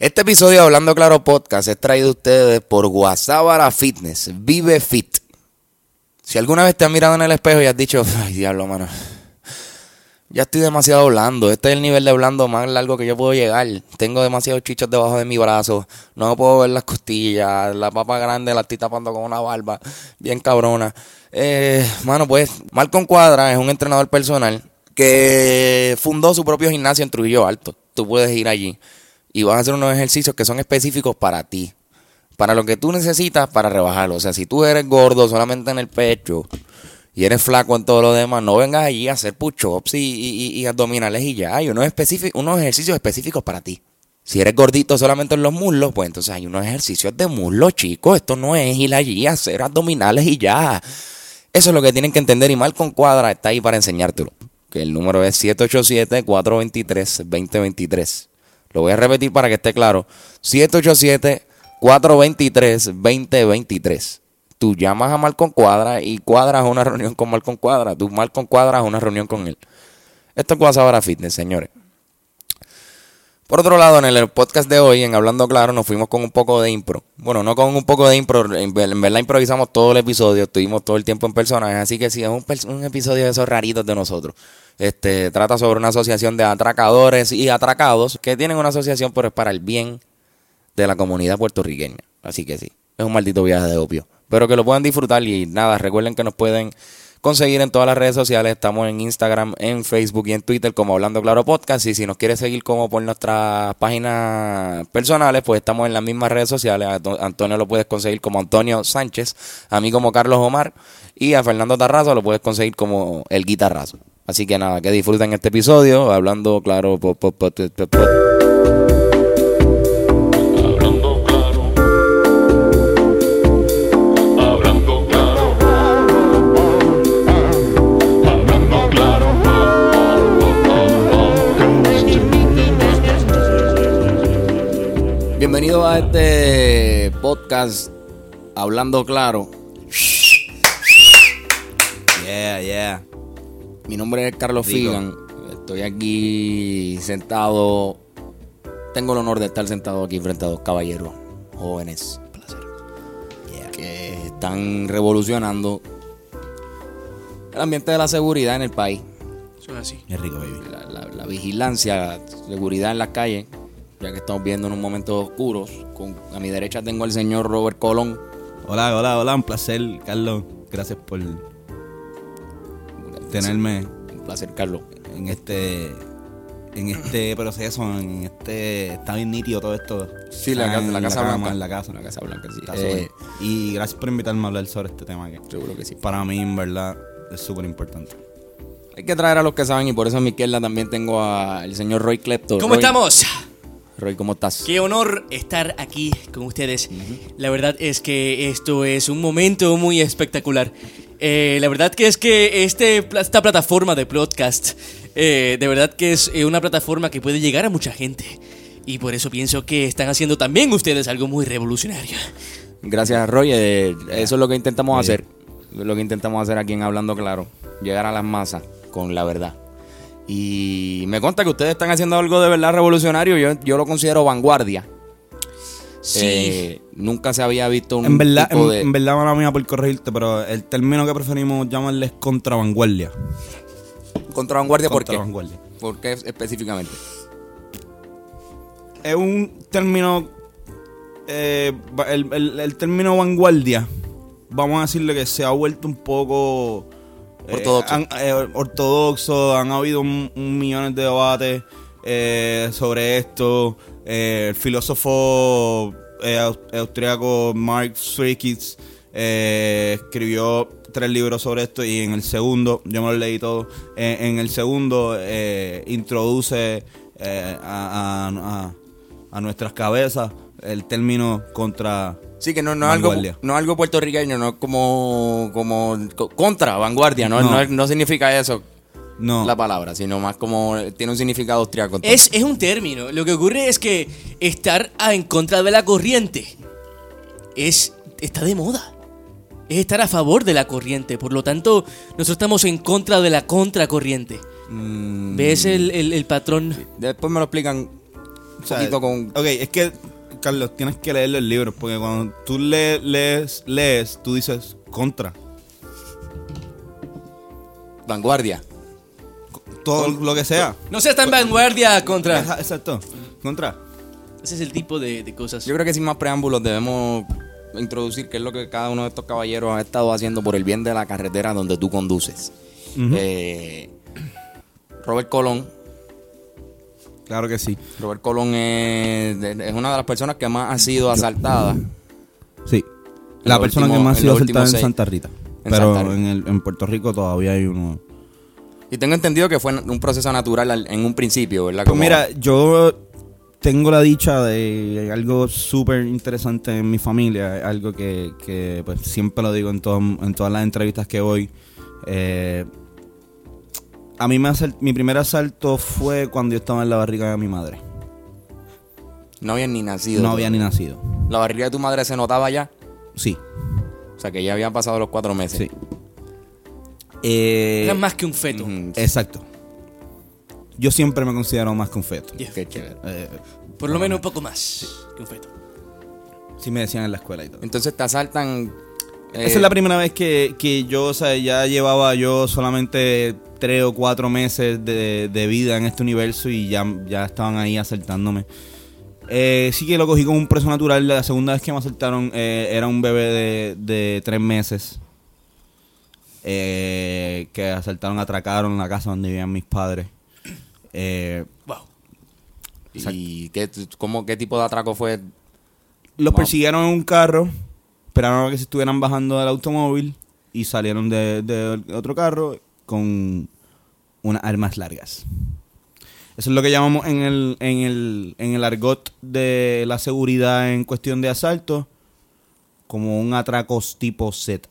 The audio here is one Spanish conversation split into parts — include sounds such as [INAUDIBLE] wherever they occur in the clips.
Este episodio de Hablando Claro Podcast es traído a ustedes por Guasábara Fitness. Vive Fit. Si alguna vez te has mirado en el espejo y has dicho, ay diablo, mano, ya estoy demasiado blando. Este es el nivel de blando más largo que yo puedo llegar. Tengo demasiados chichos debajo de mi brazo. No puedo ver las costillas. La papa grande la estoy tapando con una barba. Bien cabrona. Eh, mano, pues, Malcolm Cuadra es un entrenador personal que fundó su propio gimnasio en Trujillo Alto. Tú puedes ir allí y vas a hacer unos ejercicios que son específicos para ti. Para lo que tú necesitas para rebajarlo. O sea, si tú eres gordo solamente en el pecho y eres flaco en todo lo demás, no vengas allí a hacer push-ups y, abdominales y ya. Hay unos, unos ejercicios específicos para ti. Si eres gordito solamente en los muslos, pues entonces hay unos ejercicios de muslos, chicos. Esto no es ir allí a hacer abdominales y ya. Eso es lo que tienen que entender y Malcolm Cuadra está ahí para enseñártelo. Que el número es 787-423-2023. Lo voy a repetir para que esté claro. 787-423-2023. Tú llamas a Malcon Cuadra y cuadras una reunión con Malcon Cuadra. Tú Malcon cuadras una reunión con él. Esto es Guasabara Fitness, señores. Por otro lado, en el podcast de hoy, en Hablando Claro, nos fuimos con un poco de impro. Bueno, no con un poco de impro, en verdad improvisamos todo el episodio, estuvimos todo el tiempo en personajes, así que sí, es un, un episodio de esos raritos de nosotros. Este, trata sobre una asociación de atracadores y atracados que tienen una asociación, pero es para el bien de la comunidad puertorriqueña. Así que sí, es un maldito viaje de opio. Pero que lo puedan disfrutar y nada, recuerden que nos pueden conseguir en todas las redes sociales. Estamos en Instagram, en Facebook y en Twitter como Hablando Claro Podcast. Y si nos quieres seguir como por nuestras páginas personales, pues estamos en las mismas redes sociales. Antonio lo puedes conseguir como Antonio Sánchez, a mí como Carlos Omar y a Fernando Tarrazo lo puedes conseguir como El Guitarrazo. Así que nada, que disfruten este episodio, Hablando Claro. Bienvenido a este podcast Hablando Claro. Yeah, yeah. Mi nombre es Carlos Figan. Estoy aquí sentado. Tengo el honor de estar sentado aquí frente a dos caballeros jóvenes. Placer. Que están revolucionando el ambiente de la seguridad en el país. Eso es así. Es rico, baby. La, vigilancia, seguridad en las calles ya que estamos viendo en un momento oscuros. Con, a mi derecha tengo al señor Robert Colón. Hola, hola, hola, un placer, Carlos. Gracias por tenerme. un placer, Carlos. En este en este [CLEARS THROAT] proceso, en este está bien nítido todo esto. Sí, la, casa, la, casa blanca. En la casa. La casa blanca, sí. Eh, y gracias por invitarme a hablar sobre este tema que seguro que sí. Para mí, en verdad, es súper importante. Hay que traer a los que saben y por eso a mi izquierda también tengo al señor Roy Klepto. ¿Cómo estamos? Roy, ¿cómo estás? Qué honor estar aquí con ustedes. La verdad es que esto es un momento muy espectacular. Eh, la verdad que es que este, esta plataforma de podcast, eh, de verdad que es eh, una plataforma que puede llegar a mucha gente. Y por eso pienso que están haciendo también ustedes algo muy revolucionario. Gracias, Roy. eso es lo que intentamos hacer. Lo que intentamos hacer aquí en Hablando Claro. Llegar a las masas con la verdad. Y me consta que ustedes están haciendo algo de verdad revolucionario. Yo, yo lo considero vanguardia. Sí. Eh, nunca se había visto un en verdad, tipo de... en, verdad, mala mía por corregirte, pero el término que preferimos llamarle es contravanguardia. ¿Contravanguardia por qué? ¿Por qué específicamente? Es un término... Eh, el, el término vanguardia, vamos a decirle que se ha vuelto un poco Ortodoxo. Eh, han, eh, ortodoxo, han habido un, millones de debates eh, sobre esto. el filósofo austriaco Mark Zwickitz escribió tres libros sobre esto y en el segundo, yo me lo leí todo, en el segundo introduce a, a nuestras cabezas el término contra Sí, que no, no, algo, no algo puertorriqueño, no como, como contra vanguardia, no, no. no, significa eso no. la palabra, sino más como tiene un significado austriaco. Es, es un término. Lo que ocurre es que estar en contra de la corriente es está de moda. Es estar a favor de la corriente. Por lo tanto, nosotros estamos en contra de la contracorriente. Mm. ¿Ves el, el, patrón? Después me lo explican O sea, poquito con... Ok, es que, Carlos, tienes que leer los libros, porque cuando tú le- lees, lees, tú dices contra. vanguardia. Todo lo que sea. No seas tan vanguardia contra. Exacto. Contra. Ese es el tipo de, de cosas. Yo creo que sin más preámbulos debemos introducir qué es lo que cada uno de estos caballeros ha estado haciendo por el bien de la carretera donde tú conduces. Eh, Robert Colón. Claro que sí. Robert Colón es, es una de las personas que más ha sido asaltada. Sí. La persona que más ha sido asaltada en. Santa Rita. En Pero Santa Rita. en, el, en Puerto Rico todavía hay uno. Y tengo entendido que fue un proceso natural al- en un principio, ¿verdad? Pues Como- mira, yo tengo la dicha de algo súper interesante en mi familia, algo que, que, pues, siempre lo digo en, todo- en todas las entrevistas que voy. Eh, a mí me asal- mi primer asalto fue cuando yo estaba en la barriga de mi madre. no habían ni nacido. No había ni nacido. La barriga de tu madre se notaba ya. Sí, O sea, que ya habían pasado los cuatro meses. sí. Eh, Era más que un feto. Exacto. Yo siempre me considero más que un feto. Yeah. Qué chévere. Eh, Por lo menos un poco más que un feto. sí me decían en la escuela y todo. Entonces te asaltan. eh, Esa es la primera vez que, que yo, o sea, ya llevaba yo solamente tres o cuatro meses de, de vida en este universo y ya, ya estaban ahí asaltándome. Eh, sí que lo cogí como un preso natural. La segunda vez que me asaltaron eh, era un bebé de, de tres meses. Eh, que asaltaron, atracaron la casa donde vivían mis padres. Eh, Wow. ¿Y qué, cómo, qué tipo de atraco fue? Los Wow. persiguieron en un carro, esperaron a que se estuvieran bajando del automóvil y salieron de, de otro carro con unas armas largas. Eso es lo que llamamos en el, en el, en el argot de la seguridad en cuestión de asalto como un atraco tipo Z.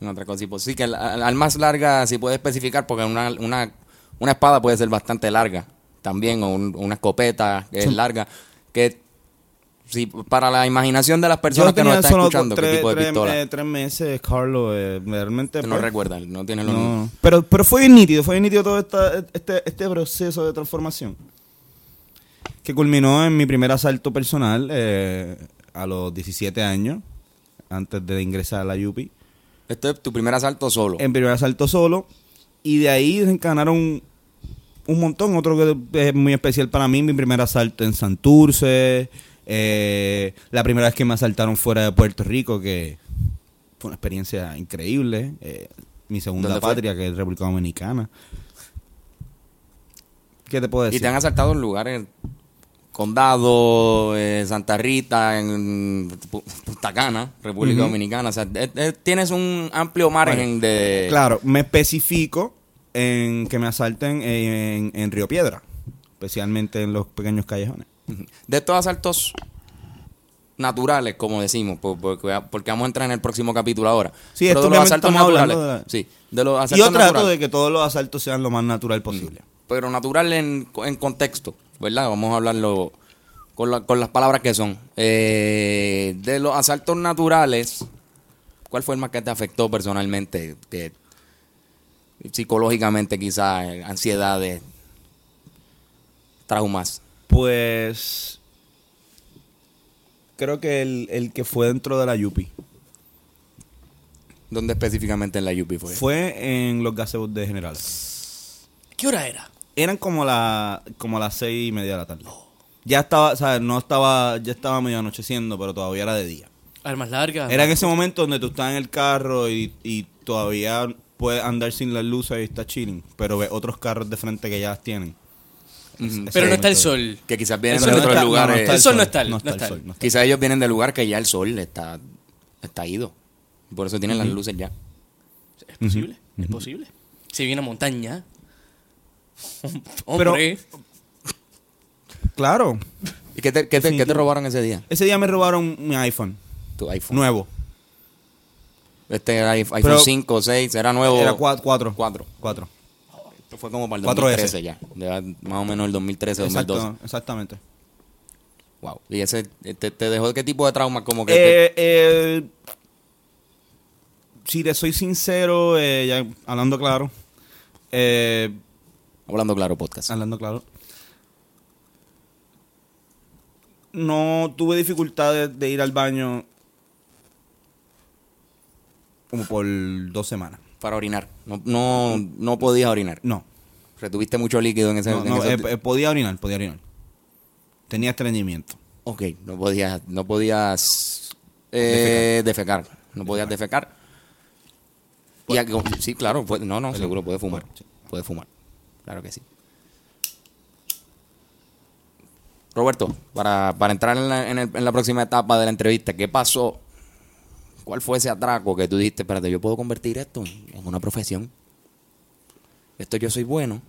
Un atraco tipo. Sí, que al, al más larga sí puede especificar, porque una, una, una espada puede ser bastante larga también, o un- una escopeta que es larga. Que sí, para la imaginación de las personas que nos están escuchando, ¿qué tres, tipo de tres- pistola? eh, tres meses, Carlos, eh, realmente... No pues, recuerdan, no tienen los No, pero, pero fue bien nítido, fue bien nítido todo esta- este, este proceso de transformación. Que culminó en mi primer asalto personal eh, a los 17 años, antes de ingresar a la UPI. Este es tu primer asalto solo. En primer asalto solo, y de ahí desencanaron un montón. Otro que es muy especial para mí, mi primer asalto en Santurce, eh, la primera vez que me asaltaron fuera de Puerto Rico, que fue una experiencia increíble. eh, mi segunda patria, que es República Dominicana. ¿Qué te puedo y decir? te han asaltado en lugares. Condado, eh, Santa Rita, en Pu- Punta Cana, República. Dominicana. O sea, eh, eh, tienes un amplio margen de. Claro, me especifico en que me asalten en, en Río Piedra, especialmente en los pequeños callejones. De estos asaltos naturales, como decimos, por- porque, porque vamos a entrar en el próximo capítulo ahora. Sí, Pero de los asaltos naturales. de la- Sí, de los Y asaltos yo trato naturales. de que todos los asaltos sean lo más natural posible. Pero natural en, en contexto, ¿verdad? Vamos a hablarlo con, la- con las palabras que son. Eh, de los asaltos naturales, ¿cuál fue el más que te afectó personalmente? Que, psicológicamente, quizás, eh, ansiedades, traumas. Pues creo que el, el que fue dentro de la Yupi ¿Dónde específicamente en la UP fue? fue en los gazebos de General. ¿Qué hora era? Eran como la como las seis y media de la tarde. Ya estaba, ¿sabes? No estaba, ya estaba medio anocheciendo, pero todavía era de día. Armas largas. Era en ese momento donde tú estás en el carro y, y todavía puedes andar sin las luces y está chilling, pero ves otros carros de frente que ya las tienen. Pero no está el sol. Que quizás vienen de otros lugares. el sol no está, no está el sol. Quizás ellos vienen de lugar que ya el sol está, está ido. Por eso tienen las luces ya. Es posible, es posible. Si viene a montaña. [LAUGHS] Pero-. Claro. ¿Y qué te, qué te- qué te robaron ese día? Ese día me robaron mi iPhone Tu iPhone. nuevo. Este era iPhone Pero- 5, 6, era nuevo. Era 4. 4. 4. Esto fue como para el 4S. 2013 ya. Más o menos el 2013, 2012. Exacto, exactamente. Wow. ¿Y ese te, te dejó qué tipo de trauma? Como que te- Eh, eh, si te soy sincero, eh, ya hablando claro, eh, Hablando claro, podcast. hablando claro, no tuve dificultades de ir al baño como por dos semanas. Para orinar. No, no, no podías orinar. No, Retuviste mucho líquido en ese... no, en no, eh, eh, podía orinar, podía orinar. Tenía estreñimiento. Ok, no podías, no podías eh, defecar. No podías defecar. Y aquí- sí, claro, puede- no, no, seguro puede fumar. Puede fumar. Claro que sí. Roberto, para, para entrar en la, en el- en la próxima etapa de la entrevista, ¿qué pasó? ¿Cuál fue ese atraco que tú dijiste, espérate, yo puedo convertir esto en una profesión? Esto yo soy bueno.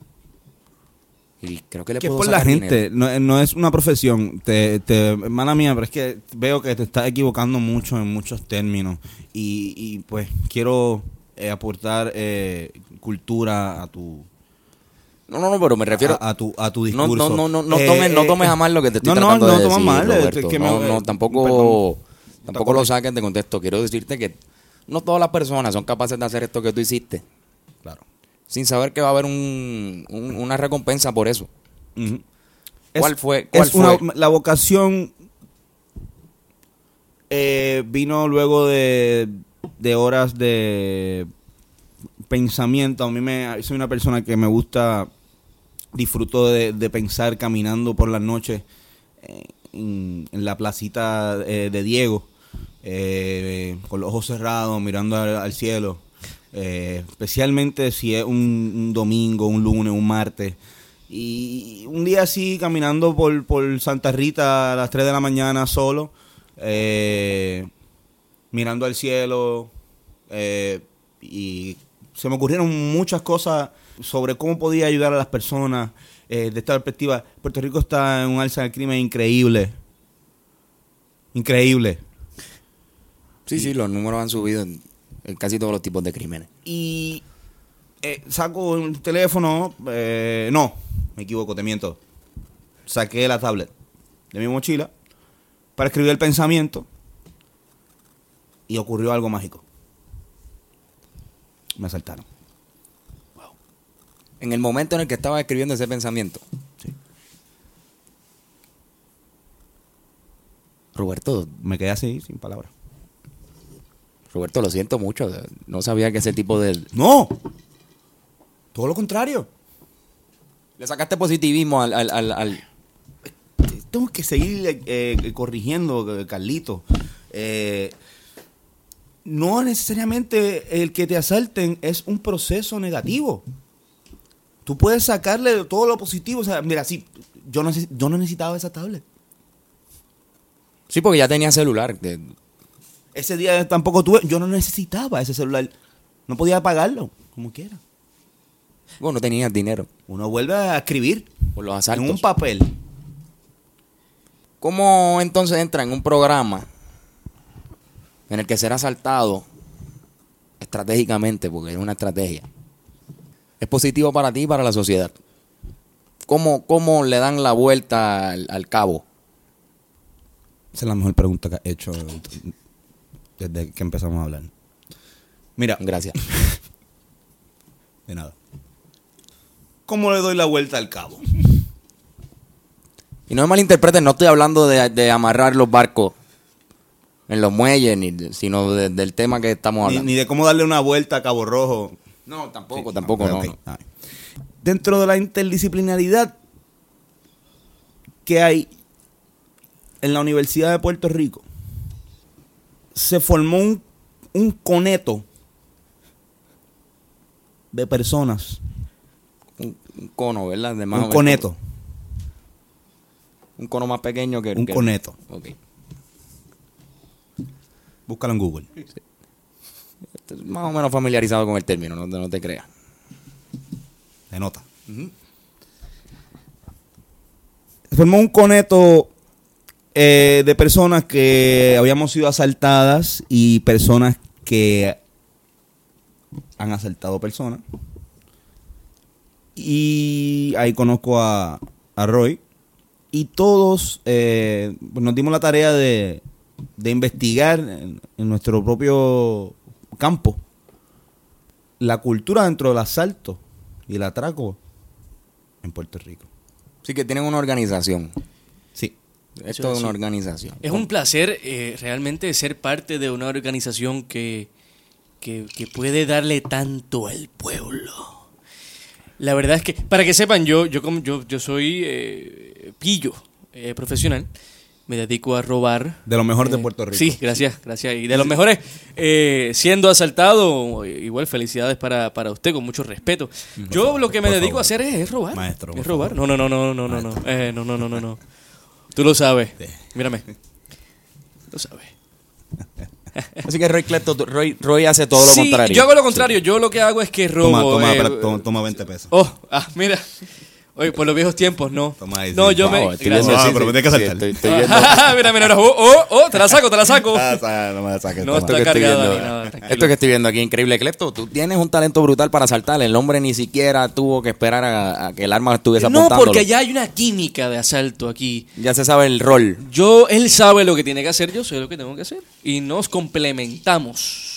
Y creo que le que es puedo por la gente, no, no es una profesión. Te, te, hermana mía, pero es que veo que te estás equivocando mucho en muchos términos. Y, y, pues quiero eh, aportar eh, cultura a tu, No, no, no, pero me refiero... a, a tu, a tu No, discurso. no, no, no, no Eh, tomes, no eh, tomes a mal lo que te estoy no, no, tratando no de tomes decir, mal, Roberto. que me- no, no, eh, tampoco, perdón. tampoco lo saques de contexto. Quiero decirte que no todas las personas son capaces de hacer esto que tú hiciste Claro. sin saber que va a haber un, un- una recompensa por eso. ¿Cuál Es- fue- cuál es una- fue? la vocación eh, vino luego de, de horas de pensamiento. A mí me soy una persona que me gusta, disfruto de, de pensar caminando por las noches eh, en, la placita eh, de Diego, eh, con los ojos cerrados, mirando al, cielo. Especialmente si es un, domingo, un lunes, un martes. Y un día así, caminando por, por Santa Rita a las 3 de la mañana solo, mirando al cielo, y se me ocurrieron muchas cosas sobre cómo podía ayudar a las personas eh, de esta perspectiva. Puerto Rico está en un alza del crimen increíble. Increíble. Sí, sí, los números han subido en, en casi todos los tipos de crímenes. Y eh, saco un teléfono, eh, no, me equivoco, te miento. Saqué la tablet de mi mochila para escribir el pensamiento y ocurrió algo mágico. Me asaltaron. En el momento en el que estaba escribiendo ese pensamiento. Sí. Roberto, Me quedé así, sin palabras. Roberto, lo siento mucho. No sabía que ese tipo de... ¡No! Todo lo contrario. Le sacaste positivismo al... al, al- al- Tengo que seguir eh, corrigiendo, eh, Carlito. Eh, no necesariamente el que te asalten es un proceso negativo. Tú puedes sacarle todo lo positivo. O sea, mira, sí, yo no, yo no necesitaba esa tablet. Sí, porque ya tenía celular. Ese día tampoco tuve, yo no necesitaba ese celular. No podía pagarlo, como quiera. Bueno, no tenías dinero Uno vuelve a escribir por los en asaltos. un papel. ¿Cómo entonces entra en un programa en el que será asaltado estratégicamente, porque es una estrategia? Es positivo para ti y para la sociedad. ¿Cómo, cómo le dan la vuelta al, al cabo? Esa es la mejor pregunta que he hecho desde que empezamos a hablar. Mira, Gracias. [LAUGHS] de nada. ¿Cómo le doy la vuelta al cabo? Y no me malinterpreten, no estoy hablando de, de amarrar los barcos en los muelles, ni sino de- del tema que estamos Ni, hablando. ni de cómo darle una vuelta a Cabo Rojo. No, tampoco, Sí, tampoco, no. ok, no. Dentro de la interdisciplinaridad que hay en la Universidad de Puerto Rico, se formó un, un coneto de personas. Un, un cono, ¿verdad? De más un coneto. Un cono más pequeño que Un que- coneto. Ok. Búscalo en Google. Estoy más o menos familiarizado con el término, no, no te creas. De nota. Se formó un coneto eh, de personas que habíamos sido asaltadas y personas que han asaltado personas. Y ahí conozco a, a Roy. Y todos eh, pues nos dimos la tarea de, de investigar en nuestro propio campo la cultura dentro del asalto y el atraco en Puerto Rico. Sí que tienen una organización. Sí. Esto es así. una organización. Es un placer eh, realmente ser parte de una organización que, que, que puede darle tanto al pueblo. La verdad es que, para que sepan, yo, yo, como- yo, yo soy eh, pillo eh, profesional. Me dedico a robar. De lo mejor de Eh, Puerto Rico. Sí, gracias, gracias. Y de los mejores, eh, siendo asaltado, igual felicidades para, para usted, con mucho respeto. Yo lo que me dedico a hacer es, es robar. Maestro, Es robar. favor. No, no, no, no, no, no, no. Eh, no, no, no, no, no. Tú lo sabes. Mírame. [LAUGHS] Lo sabes. [LAUGHS] Así que Roy Clepto, Roy, Roy hace todo lo Sí, contrario. Yo hago lo contrario. Yo lo que hago es que robo. Toma, eh, toma, toma 20 pesos. Oh, ah, mira. Oye, por los viejos tiempos, no. Toma ahí, no, sí. yo Wow, me. sí, pero sí, me tienes que sí, saltar. estoy- estoy [LAUGHS] viendo- mira, mira, mira. Oh, oh, oh, te la saco, te la saco. Ah, no me la saques. No, está Esto que estoy cargada viendo- ni nada, tranquilo. Esto que estoy viendo aquí, increíble. Clepto, tú tienes un talento brutal para saltar. El hombre ni siquiera tuvo que esperar a, a que el arma estuviese No, apuntándolo. porque ya hay una química de asalto aquí. Ya se sabe el rol. Yo, él sabe lo que tiene que hacer, yo sé lo que tengo que hacer. Y nos complementamos.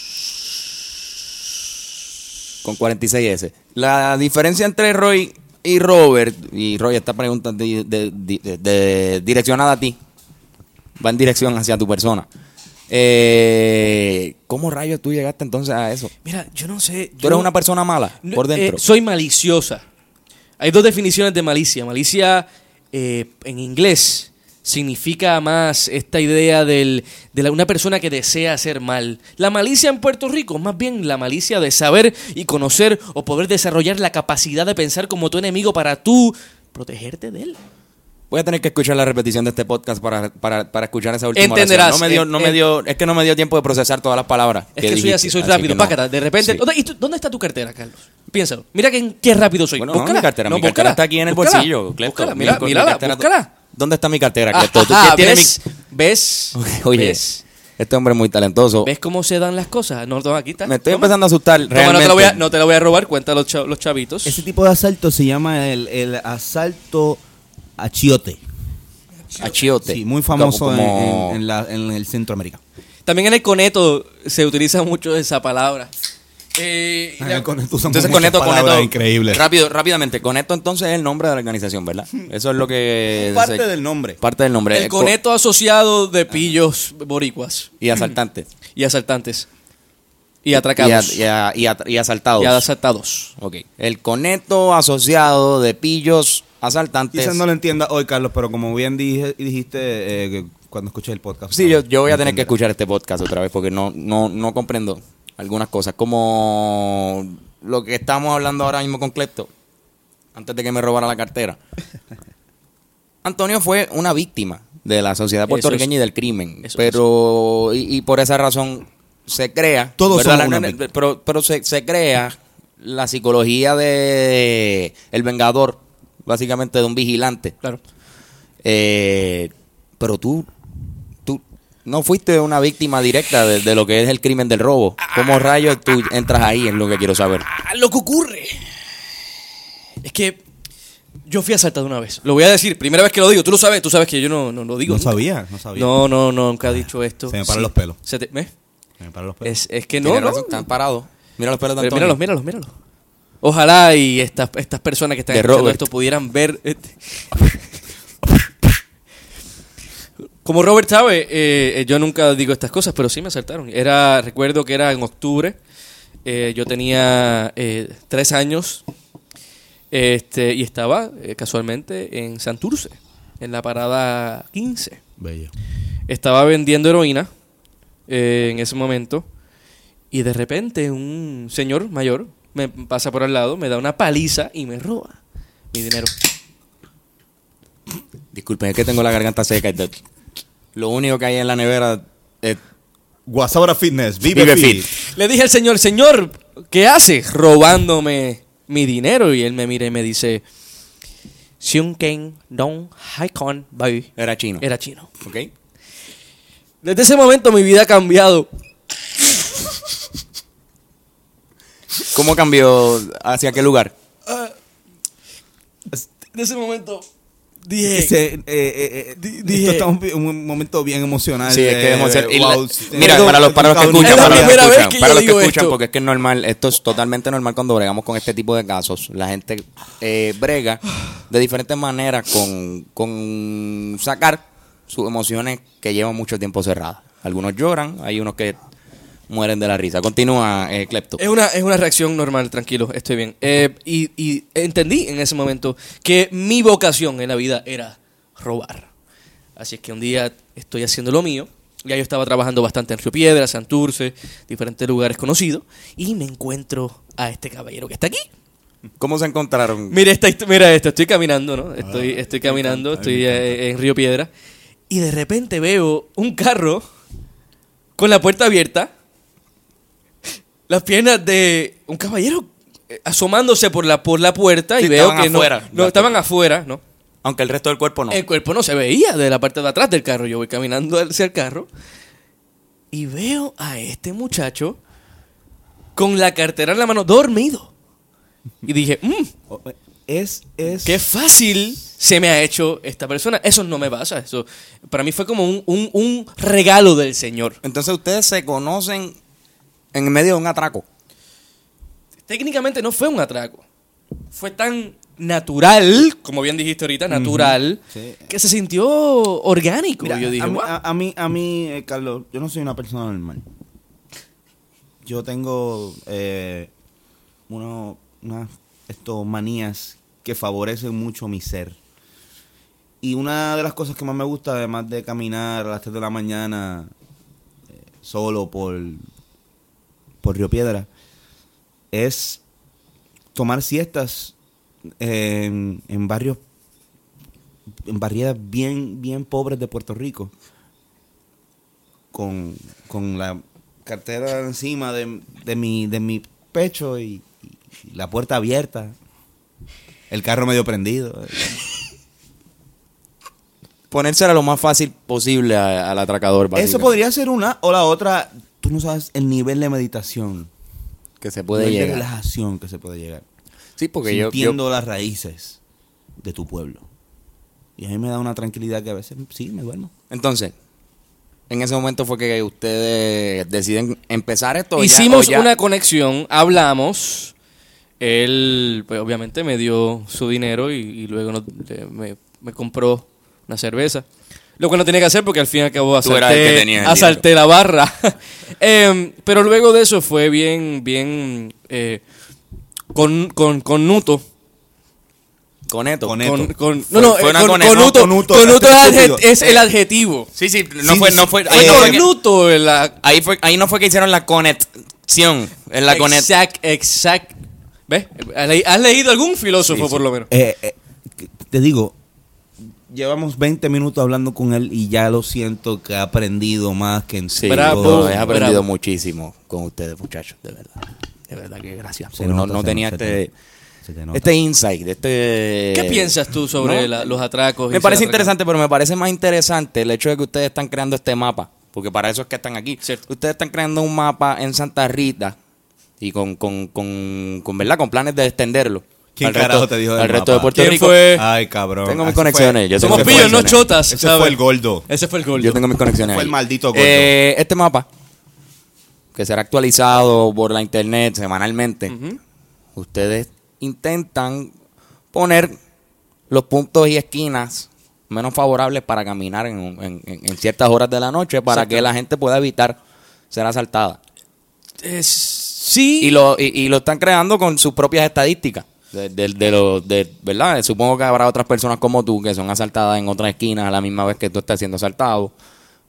con 46S. La diferencia entre Roy y Robert, y Roy, esta pregunta de, de- direccionada a ti, va en dirección hacia tu persona. Eh, ¿Cómo rayos tú llegaste entonces a eso? Mira, yo no sé. ¿Tú yo eres no- una persona mala no, por dentro? eh, soy maliciosa. Hay dos definiciones de malicia. Malicia eh, en inglés significa más esta idea del- de la- una persona que desea hacer mal. La malicia en Puerto Rico, más bien la malicia de saber y conocer o poder desarrollar la capacidad de pensar como tu enemigo para tú protegerte de él. Voy a tener que escuchar la repetición de este podcast para, para, para escuchar esa última Entenderás, oración. No me dio, no en- me dio, es que no me dio tiempo de procesar todas las palabras. Es que, soy así, soy así rápido. no. Pácata, de repente. Sí. ¿dónde, y tú- ¿Dónde está tu cartera, Carlos? Piénsalo. Mira que, qué rápido soy. Bueno, no, mi cartera, No, mi cartera está aquí en el Búscala. bolsillo. Búscala, Mi- mira, mírala, búscala. ¿Dónde está mi cartera, Ajá, tienes ¿ves? ¿Ves? [LAUGHS] Oye, ¿Ves? este hombre es muy talentoso. ¿Ves cómo se dan las cosas? No, toma, aquí está. Me estoy Toma. empezando a asustar. Toma, no, te lo voy a, no te lo voy a robar, cuenta los, cha- los chavitos. Ese tipo de asalto se llama el, el asalto a chiote. Achiote. Sí, muy famoso Como- en, en la- en el Centroamérica. También en el coneto se utiliza mucho esa palabra. Eh, Ah, la- con esto usamos Entonces muchas con esto, con palabras esto, increíbles. rápido, rápidamente, con esto entonces es el nombre de la organización, ¿verdad? [LAUGHS] Eso es lo que... Parte se- del nombre. Parte del nombre. el Eh, co- coneto asociado de pillos boricuas Y asaltantes. [CLEARS THROAT] y asaltantes. Y y, a- atracados. y a- y a- y asaltados. Y asaltados. Ok. El coneto asociado de pillos asaltantes. Quizás no lo entienda hoy, Carlos, pero como bien dije, dijiste eh, que cuando escuché el podcast. Sí, yo, yo voy a tener que escuchar este podcast otra vez porque no, no, no comprendo algunas cosas. Como lo que estamos hablando ahora mismo con Clepto, antes de que me robara la cartera. [LAUGHS] Antonio fue una víctima de la sociedad puertorriqueña es. y del crimen. Eso pero, y, y por esa razón se crea. Todos pero pero se, se crea la psicología de el vengador, básicamente de un vigilante. Claro. Eh, pero tú no fuiste una víctima directa de, de lo que es el crimen del robo. ¿Cómo rayos tú entras ahí? Es lo que quiero saber. Ah, lo que ocurre es que yo fui asaltado una vez. Lo voy a decir, primera vez que lo digo. Tú lo sabes, tú sabes que yo no, no lo digo. No nunca. sabía, no sabía. No, no, no, nunca he dicho esto. Se me paran los pelos. Se te- ¿ves? Se me paran los pelos. Es, es que no, Tienes no. razón, están parados. Mira los pelos de Antonio. míralos, míralos, míralos. Ojalá y estas, estas personas que están escuchando esto pudieran ver. este- [LAUGHS] Como Robert sabe, eh, eh, yo nunca digo estas cosas, pero sí me asaltaron. Era, recuerdo que era en octubre. eh, yo tenía eh, tres años. Este, y estaba eh, casualmente en Santurce, en la parada 15 Bello. estaba vendiendo heroína eh, en ese momento y de repente un señor mayor me pasa por al lado, me da una paliza y me roba mi dinero. Disculpen, es que tengo la garganta seca. y. Lo único que hay en la nevera es Guasabra Fitness, vive, Vive fit. Fit. Le dije al señor, señor, ¿qué hace? Robándome mi dinero y él me mira y me dice, Xiong Ken Dong Hai Kon Bai. era chino. Era chino. ¿Ok? Desde ese momento mi vida ha cambiado. ¿Cómo cambió? ¿Hacia qué lugar? Desde ese momento dije... Ese, eh, eh, eh, Di- esto dije- está un, un momento bien emocional. Sí, es que eh, emocion- y wow, Mira, para los, para los que escuchan, para los que escuchan, que para los que escuchan, porque es que es normal, esto es totalmente normal cuando bregamos con este tipo de casos. La gente eh, brega de diferentes maneras con, con sacar sus emociones que llevan mucho tiempo cerradas. Algunos lloran, hay unos que mueren de la risa. Continúa, eh, Clepto. Es una, es una reacción normal, tranquilo, estoy bien. Eh, y, y entendí en ese momento que mi vocación en la vida era robar. Así es que un día estoy haciendo lo mío. Ya yo estaba trabajando bastante en Río Piedra, Santurce, diferentes lugares conocidos. Y me encuentro a este caballero que está aquí. ¿Cómo se encontraron? Mira, esta, mira esto, estoy caminando, ¿no? Estoy, estoy caminando, estoy eh, en Río Piedra. Y de repente veo un carro con la puerta abierta. Las piernas de un caballero eh, asomándose por la, por la puerta y veo que no, afuera. no estaban afuera, ¿no? Aunque el resto del cuerpo no. El cuerpo no se veía de la parte de atrás del carro. Yo voy caminando hacia el carro y veo a este muchacho con la cartera en la mano, dormido. Y dije, mmm, Es, es. qué fácil se me ha hecho esta persona. Eso no me pasa. Eso para mí fue como un, un- un regalo del Señor. Entonces ustedes se conocen en medio de un atraco. Técnicamente no fue un atraco. Fue tan natural, como bien dijiste ahorita, natural, Sí. que se sintió orgánico. Mira, yo dije, a, a- a mí, a mí, eh, Carlos, yo no soy una persona normal. Yo tengo eh, uno, unas esto, manías que favorecen mucho mi ser. Y una de las cosas que más me gusta, además de caminar a las 3 de la mañana eh, solo por, por Río Piedra, es tomar siestas en, en barrios en barriadas bien, bien pobres de Puerto Rico. Con, con la cartera encima de, de mi, de mi pecho y, y la puerta abierta. El carro medio prendido. Ponérsela lo más fácil posible al atracador. Eso podría ser una. O la otra, tú no sabes el nivel de meditación. Que se el puede nivel de llegar. relajación que se puede llegar. Sí, porque yo, yo, sintiendo las raíces de tu pueblo. Y a mí me da una tranquilidad que a veces sí, me duermo. Entonces, en ese momento fue que ustedes deciden empezar esto. ya- Hicimos o ya- una conexión, hablamos. Él, pues obviamente, me dio su dinero y, y luego nos- le- me, me compró una cerveza. Lo cual no tenía que hacer porque al fin y al cabo asalté, la barra. [LAUGHS] Em, pero luego de eso fue bien, bien eh, con, con, con Nuto. Con esto. Con Con, no, no, fue eh, con, con Nuto, Conuto, Conuto este es, el adjetivo. Sí, sí, no Sí, fue, no fue, ahí, no fue que, Conuto la... ahí fue, ahí no fue que hicieron la conexión, en la conet. Exact, exact. ¿Ves? ¿Has le- ¿Has leído algún filósofo, Sí, sí. por lo menos? Eh, eh, te digo, llevamos 20 minutos hablando con él y ya lo siento que ha aprendido más que en Sí, Bravo, no, he aprendido bravo. muchísimo con ustedes, muchachos, de verdad. De verdad que gracias. Se no, no se tenía se este, te- este insight, este... ¿Qué piensas tú sobre ¿no? la- los atracos? Me parece interesante, pero me parece más interesante el hecho de que ustedes están creando este mapa, porque para eso es que están aquí. Cierto. Ustedes están creando un mapa en Santa Rita y con, con, con, con, ¿verdad? con planes de extenderlo. ¿Quién al carajo resto, te dijo del al resto de? Puerto ¿Quién Rico. fue? Ay, cabrón. Tengo mis conexiones, yo Somos pillos, no chotas. Ese ¿sabes? fue el gordo. Ese fue el gol. Yo tengo mis conexiones Fue el maldito gordo. Eh, este mapa, que será actualizado por la internet semanalmente, ustedes intentan poner los puntos y esquinas menos favorables para caminar en, un- en- en- en ciertas horas de la noche para Exacto. que la gente pueda evitar ser asaltada. Es- sí. Y lo, y, y lo están creando con sus propias estadísticas. De, de, de lo- de- ¿Verdad? Supongo que habrá otras personas como tú que son asaltadas en otras esquinas a la misma vez que tú estás siendo asaltado.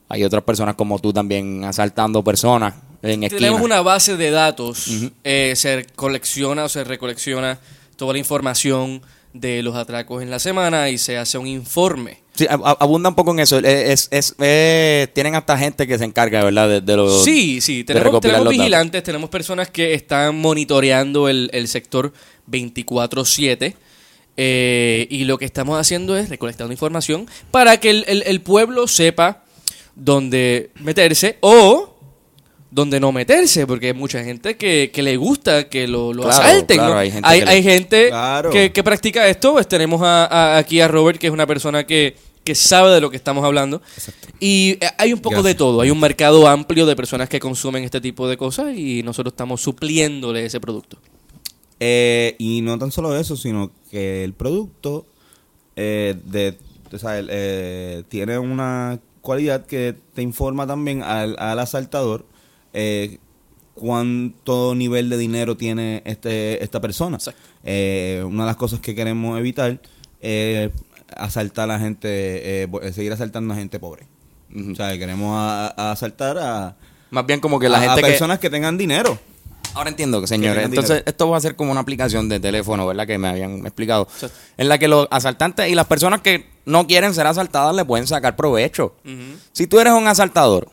Hay otras personas como tú también asaltando personas en esquinas. Tenemos una base de datos. eh, se colecciona o se recolecciona toda la información de los atracos en la semana y se hace un informe. Sí, ab- ab- abunda un poco en eso. Eh, Es, es- eh, tienen hasta gente que se encarga, ¿verdad? De, de los, Sí, sí, tenemos, tenemos datos. vigilantes, tenemos personas que están monitoreando el, el sector 24-7 eh, y lo que estamos haciendo es recolectando información para que el, el- el pueblo sepa dónde meterse o dónde no meterse, porque hay mucha gente que, que le gusta que lo, lo Claro, asalten. claro, ¿no? hay gente hay, que hay gente Claro. que, que practica esto, pues tenemos a- a- aquí a Robert, que es una persona que, que sabe de lo que estamos hablando. Y eh, hay un poco de todo, hay un mercado amplio de personas que consumen este tipo de cosas y nosotros estamos supliéndole ese producto. Eh, y no tan solo eso, sino que el producto eh, de eh, tiene una cualidad que te informa también al, al asaltador eh, cuánto nivel de dinero tiene este esta persona. Eh, una de las cosas que queremos evitar es asaltar a la gente, eh, seguir asaltando a gente pobre. O sea, queremos a- a asaltar a, Más bien como que la a- a gente que... personas que tengan dinero. Ahora entiendo que, señores. Entonces, dinero. esto va a ser como una aplicación de teléfono, ¿verdad? Que me habían explicado. En la que los asaltantes y las personas que no quieren ser asaltadas le pueden sacar provecho. Si tú eres un asaltador,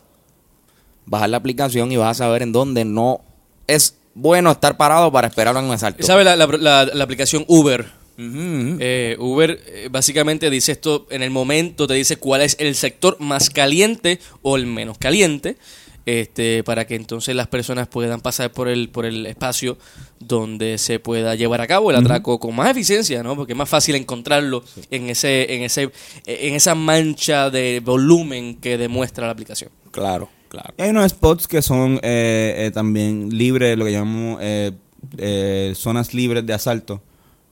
bajar la aplicación y vas a saber en dónde no es bueno estar parado para esperar a un asalto. ¿Sabe la, la- la- la aplicación Uber? Eh, Uber eh, básicamente dice esto en el momento, te dice cuál es el sector más caliente o el menos caliente, este, para que entonces las personas puedan pasar por el, por el espacio donde se pueda llevar a cabo el atraco con más eficiencia, ¿no? Porque es más fácil encontrarlo en ese, en ese, en esa mancha de volumen que demuestra la aplicación. Claro, claro. Hay unos spots que son eh, eh, también libres, lo que llamamos eh, eh, zonas libres de asalto.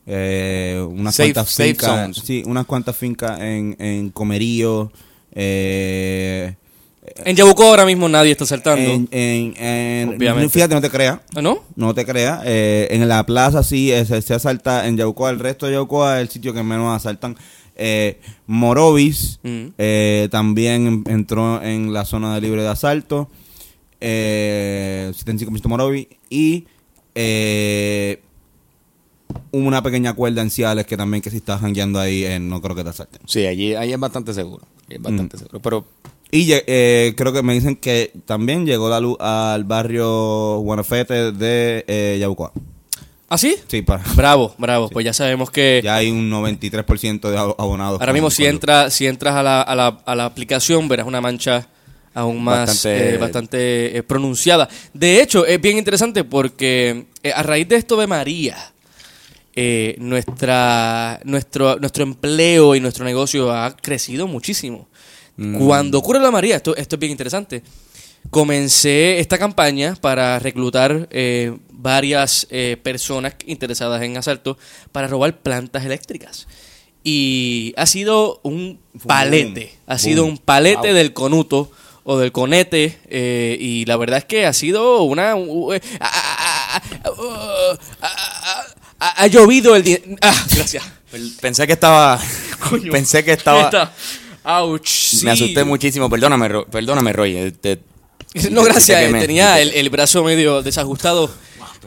Eh, unas Safe- cuantas safe fincas, sí, unas cuantas fincas en, en Comerío, En Yabucoa ahora mismo nadie está saltando. en, en, en- Obviamente. fíjate, no te creas, ¿Ah, ¿No? no te creas, eh, en la plaza sí se, se asalta, en Yaucoa, el resto de Yaucoa es el sitio que menos asaltan. Eh, Morovis Mm. eh, también entró en la zona de libre de asalto. Eh, 75% Morovis. Y eh, una pequeña cuerda en Ciales que también que si estás jangueando ahí no creo que te asalten. Sí, allí, ahí es bastante seguro. Es bastante seguro. Pero Y eh, creo que me dicen que también llegó la luz al barrio Guanafete de eh, Yabucoa. ¿Ah, sí? Sí, para, Bravo, bravo. Pues ya sabemos que... ya hay un 93% de ab- abonados. Ahora mismo si, entra, si entras a la, a, la, a la aplicación verás una mancha aún más Bastante- bastante eh, pronunciada. De hecho, es bien interesante porque eh, a raíz de esto de María, eh, nuestra, nuestro, nuestro empleo y nuestro negocio ha crecido muchísimo. Cuando ocurre la María, esto, esto es bien interesante. Comencé esta campaña para reclutar eh, varias eh, personas interesadas en asalto para robar plantas eléctricas. Y ha sido un palete, ha sido un palete Wow. del conuto o del conete eh, y la verdad es que ha sido una... uh, ha llovido el... di- Ah, gracias. pensé que estaba... [LAUGHS] pensé que estaba... Está. Ouch, sí. Me asusté muchísimo. Perdóname, perdóname Roy. eh, te- No, gracias. te eh, tenía el, el brazo medio desajustado.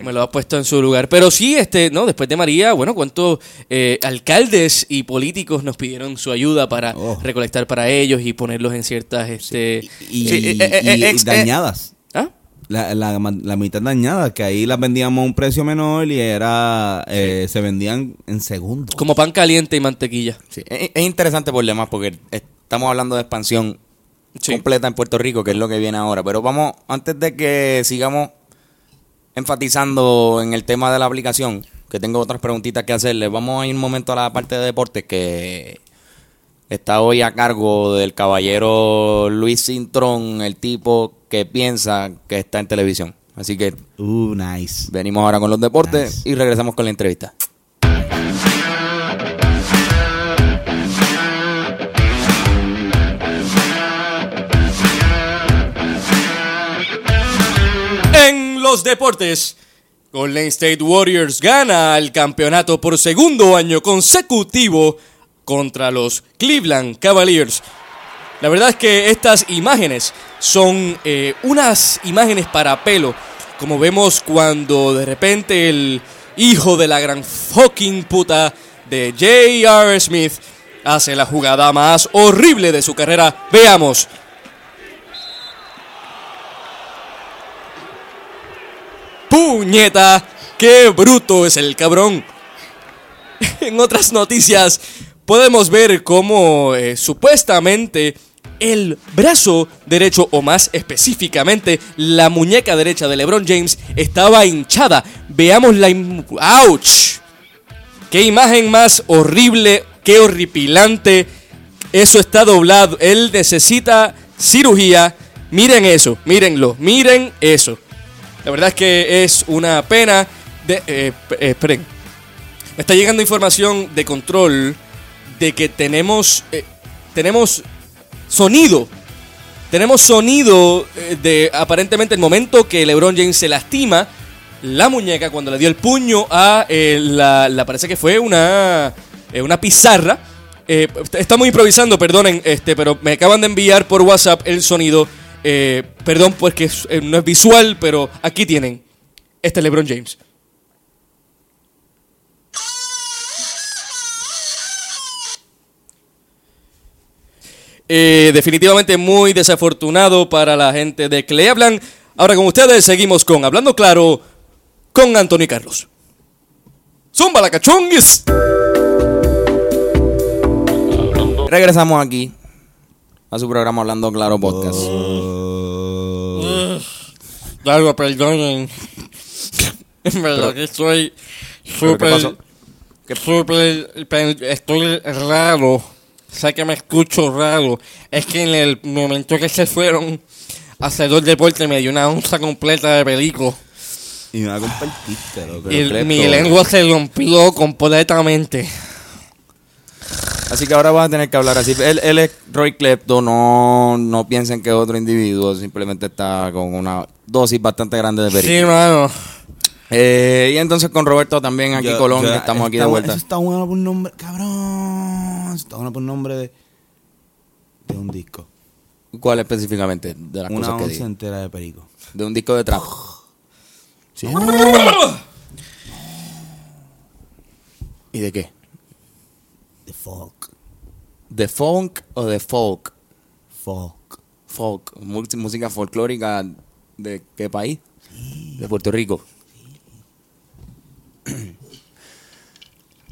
Me lo ha puesto en su lugar. Pero sí, este, no, después de María, bueno, cuántos eh, alcaldes y políticos nos pidieron su ayuda para Oh. recolectar para ellos y ponerlos en ciertas, este, Y, Sí, y- eh, eh, y- y ex- dañadas. ¿ah? La, la, la mitad dañadas, que ahí las vendíamos a un precio menor y era eh, se vendían en segundos. Como pan caliente y mantequilla. sí, es, es interesante por demás porque estamos hablando de expansión Sí. completa en Puerto Rico, que es lo que viene ahora. Pero vamos, antes de que sigamos enfatizando en el tema de la aplicación, que tengo otras preguntitas que hacerle, vamos a ir un momento a la parte de deportes que está hoy a cargo del caballero Luis Cintrón, el tipo que piensa que está en televisión. Así que Uh, nice. venimos ahora con los deportes Nice. y regresamos con la entrevista. Los deportes, Golden State Warriors gana el campeonato por segundo año consecutivo contra los Cleveland Cavaliers. La verdad es que estas imágenes son eh, unas imágenes para pelo, como vemos cuando de repente el hijo de la gran fucking puta de J.R. Smith hace la jugada más horrible de su carrera. Veamos. ¡Puñeta! ¡Qué bruto es el cabrón! [LAUGHS] En otras noticias, podemos ver cómo eh, supuestamente el brazo derecho, o más específicamente la muñeca derecha de LeBron James, estaba hinchada. Veamos la... ¡Auch! ¡Qué imagen más horrible! ¡Qué horripilante! Eso está doblado. Él necesita cirugía. Miren eso, mírenlo, miren eso. La verdad es que es una pena. De, eh, eh, esperen. Me está llegando información de control de que tenemos, eh, tenemos sonido. Tenemos sonido eh, de aparentemente el momento que LeBron James se lastima la muñeca cuando le dio el puño a la, la- parece que fue una, una pizarra. Estamos improvisando, perdonen, este, pero me acaban de enviar por WhatsApp el sonido. Eh, perdón, pues que es- eh, no es visual, pero aquí tienen. Este es LeBron James. Eh, definitivamente muy desafortunado para la gente de Cleveland. Ahora con ustedes seguimos con Hablando Claro con Anthony Carlos. ¡Zumba la cachonguis! Regresamos aquí a su programa Hablando Claro Podcast. Claro, perdonen. [LAUGHS] En verdad que estoy ¿Pero qué pasó? súper, súper, estoy raro. Sé que me escucho raro. Es que en el momento que se fueron a hacer el deporte me dio una onza completa de perico. Y me la compartiste, loco. Y mi lengua se rompió completamente. Así que ahora vas a tener que hablar así. Él, él es Roy Klepto, no, no piensen que es otro individuo, simplemente está con una dosis bastante grande de perico. Sí, mano. Eh, y entonces con Roberto también aquí Yo- Colón, yo- que estamos aquí de vuelta. Eso está bueno por nombre, cabrón. Eso está bueno por nombre de, de un disco. ¿Cuál específicamente de las Una cosas que once digo? entera de perico. De un disco de trap. Sí. ¿Y de qué? Folk. ¿De funk o de folk? Folk. Folk, música folclórica de qué país? De Puerto Rico.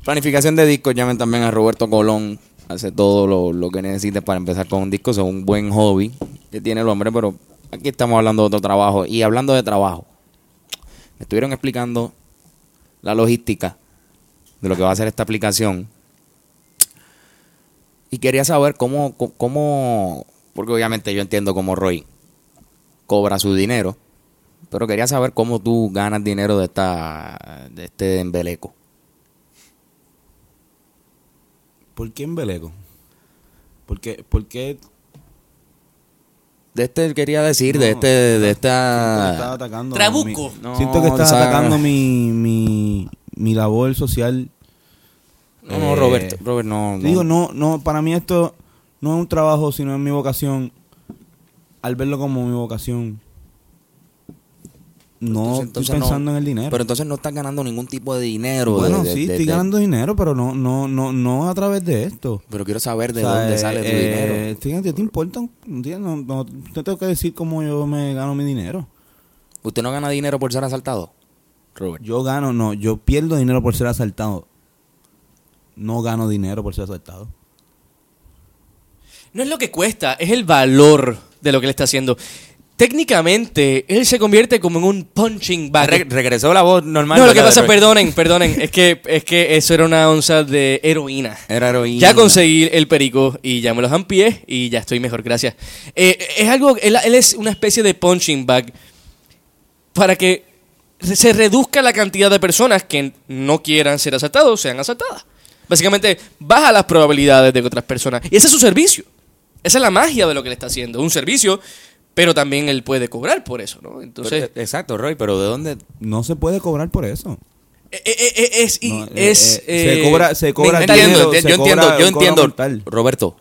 Planificación de discos, llamen también a Roberto Colón. Hace todo lo, lo que necesites para empezar con un disco. Es un buen hobby que tiene el hombre, pero aquí estamos hablando de otro trabajo. Y hablando de trabajo, me estuvieron explicando la logística de lo que va a ser esta aplicación. Y quería saber cómo, cómo- porque obviamente yo entiendo cómo Roy cobra su dinero, pero quería saber cómo tú ganas dinero de esta, de este embeleco. ¿Por qué embeleco? ¿Por qué? ¿Por qué De este quería decir, de No, este, de siento que esta. atacando Trabuco. mi- No, siento que estás o sea- atacando mi, mi, mi labor social. No, no, Eh, Roberto, Robert, no, no. Digo, no, no, para mí esto no es un trabajo, sino es mi vocación. Al verlo como mi vocación, no Entonces- entonces estoy no- pensando en el dinero. Pero entonces no estás ganando ningún tipo de dinero. bueno, de- de- sí, de- estoy ganando dinero, pero no, no, no, no a través de esto. Pero quiero saber de O sea, dónde eh, sale tu eh, dinero. ¿te importa? No, no, te tengo que decir cómo yo me gano mi dinero. ¿Usted no gana dinero por ser asaltado? Robert. Yo gano, no, yo pierdo dinero por ser asaltado. No gano dinero por ser asaltado. No es lo que cuesta, es el valor de lo que él está haciendo. Técnicamente, él se convierte como en un punching bag. Re- regresó la voz normal. no, lo que ¿verdad, pasa, perdonen, perdonen, es que, es que eso era una onza de heroína. Era heroína. Ya conseguí el perico y ya me los amplié y ya estoy mejor, gracias. Eh, es algo, él, él es una especie de punching bag para que se reduzca la cantidad de personas que no quieran ser asaltados sean asaltadas. Básicamente, baja las probabilidades de que otras personas. Y ese es su servicio. Esa es la magia de lo que él está haciendo. Un servicio, pero también él puede cobrar por eso, ¿no? Entonces, Pero- exacto, Roy, pero ¿de dónde? No se puede cobrar por eso. eh, eh, eh, es, No, eh, es eh, se eh, cobra- se cobra dinero, entiendo, se yo cobra- entiendo, yo entiendo. Roberto,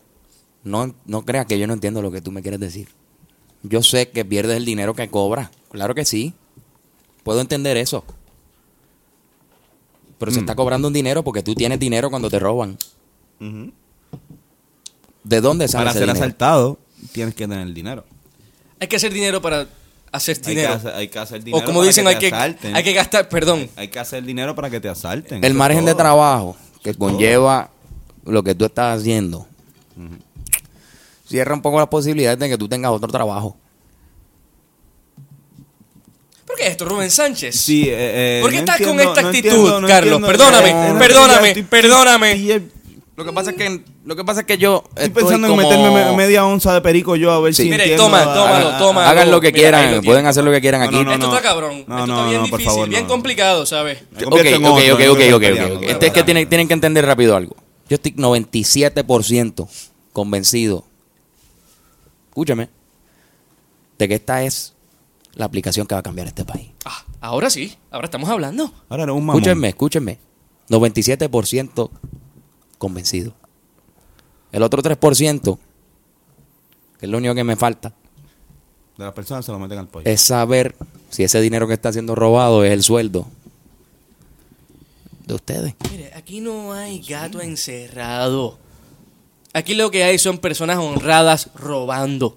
no, no creas que yo no entiendo lo que tú me quieres decir. Yo sé que pierdes el dinero que cobras. Claro que sí. Puedo entender eso. Pero se Mm. está cobrando un dinero porque tú tienes dinero cuando te roban. ¿De dónde sale Para ese ser dinero? asaltado, tienes que tener dinero. Hay que hacer dinero para hacer Hay que, dinero. hacer, hay que hacer dinero o como para dicen, que hay te que, asalten. hay que gastar, perdón. Hay que hacer dinero para que te asalten. El margen de trabajo que conlleva lo que tú estás haciendo cierra un poco las posibilidades de que tú tengas otro trabajo. ¿Por qué esto, Rubén Sánchez? Sí, eh, eh, ¿Por qué no estás con esta no actitud, entiendo, no Carlos? entiendo. Perdóname, Eh, perdóname, estoy- perdóname. Lo que pasa es que lo que pasa es que yo estoy pensando en meterme me- media onza de perico yo a ver Sí. si Mire, toma, tómalo, tómalo. hagan lo que Mira, quieran, lo pueden hacer lo que quieran No, aquí. no, no, esto está cabrón. No, esto no, está bien difícil, favor, bien no. complicado, ¿sabes? Me Ok, ok, ok, ok, ok, Este es que tienen, tienen que entender rápido algo. Yo estoy 97% convencido. Escúchame. De que esta es la aplicación que va a cambiar este país. Ah, ahora sí, ahora estamos hablando. Ahora eres un mamón. Escúchenme, escúchenme. 97% convencido. El otro 3%, que es lo único que me falta, De las personas se lo meten al pollo. es saber si ese dinero que está siendo robado es el sueldo de ustedes. Mire, aquí no hay gato encerrado. Aquí lo que hay son personas honradas robando.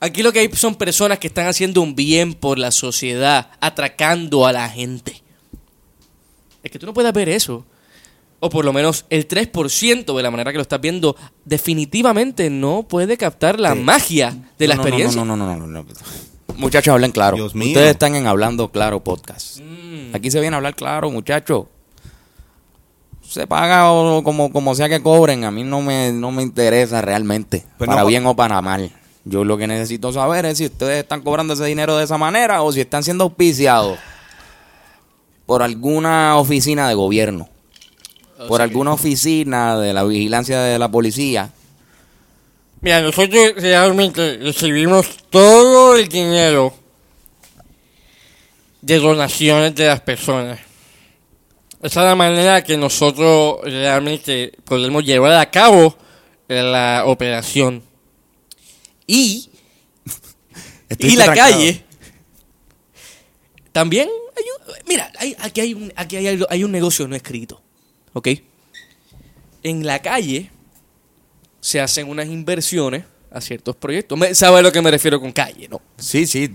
Aquí lo que hay son personas que están haciendo un bien por la sociedad, atracando a la gente. Es que tú no puedes ver eso. O por lo menos el 3% de la manera que lo estás viendo definitivamente no puede captar la Sí. magia de la No, no, no, experiencia. No, no, no, no, no, no. Muchachos, hablen claro. Dios mío. Ustedes están en Hablando Claro Podcast. Mm. Aquí se viene a hablar claro, muchachos. Se paga o como, como sea que cobren. A mí no me, no me interesa realmente. Pero para no- bien o para mal. Yo lo que necesito saber es si ustedes están cobrando ese dinero de esa manera o si están siendo auspiciados por alguna oficina de gobierno. por alguna oficina de la vigilancia de la policía. Mira, nosotros realmente recibimos todo el dinero de donaciones de las personas. Esa es la manera que nosotros realmente podemos llevar a cabo la operación. Y, [LAUGHS] y la trancado. calle también hay un- mira, hay- aquí, hay un, aquí hay, algo- hay un negocio no escrito, ¿ok? En la calle se hacen unas inversiones a ciertos proyectos. Me- ¿Sabe a lo que me refiero con calle, no? Sí, sí,